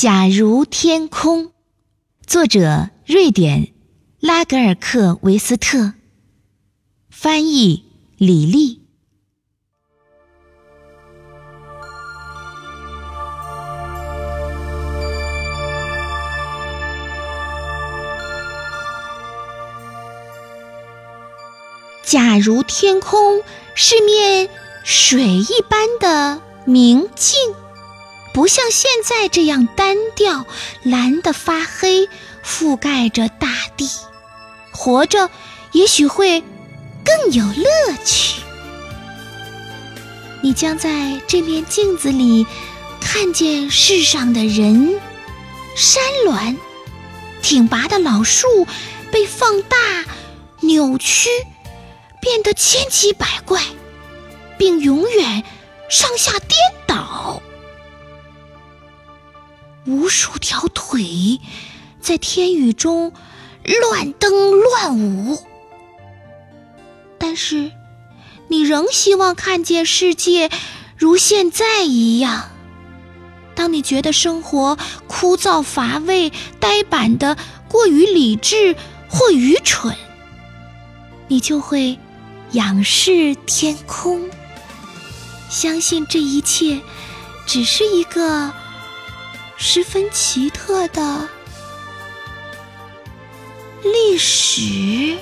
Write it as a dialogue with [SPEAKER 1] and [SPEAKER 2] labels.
[SPEAKER 1] 假如天空，作者瑞典拉格尔克维斯特，翻译李丽。假如天空是面水一般的明镜。不像现在这样单调，蓝得发黑，覆盖着大地，活着也许会更有乐趣。你将在这面镜子里看见世上的人、山峦、挺拔的老树被放大、扭曲，变得千奇百怪，并永远上下颠倒。无数条腿在天宇中乱蹬乱舞，但是你仍希望看见世界如现在一样。当你觉得生活枯燥乏味、呆板的过于理智或愚蠢，你就会仰视天空，相信这一切只是一个。十分奇特的历史。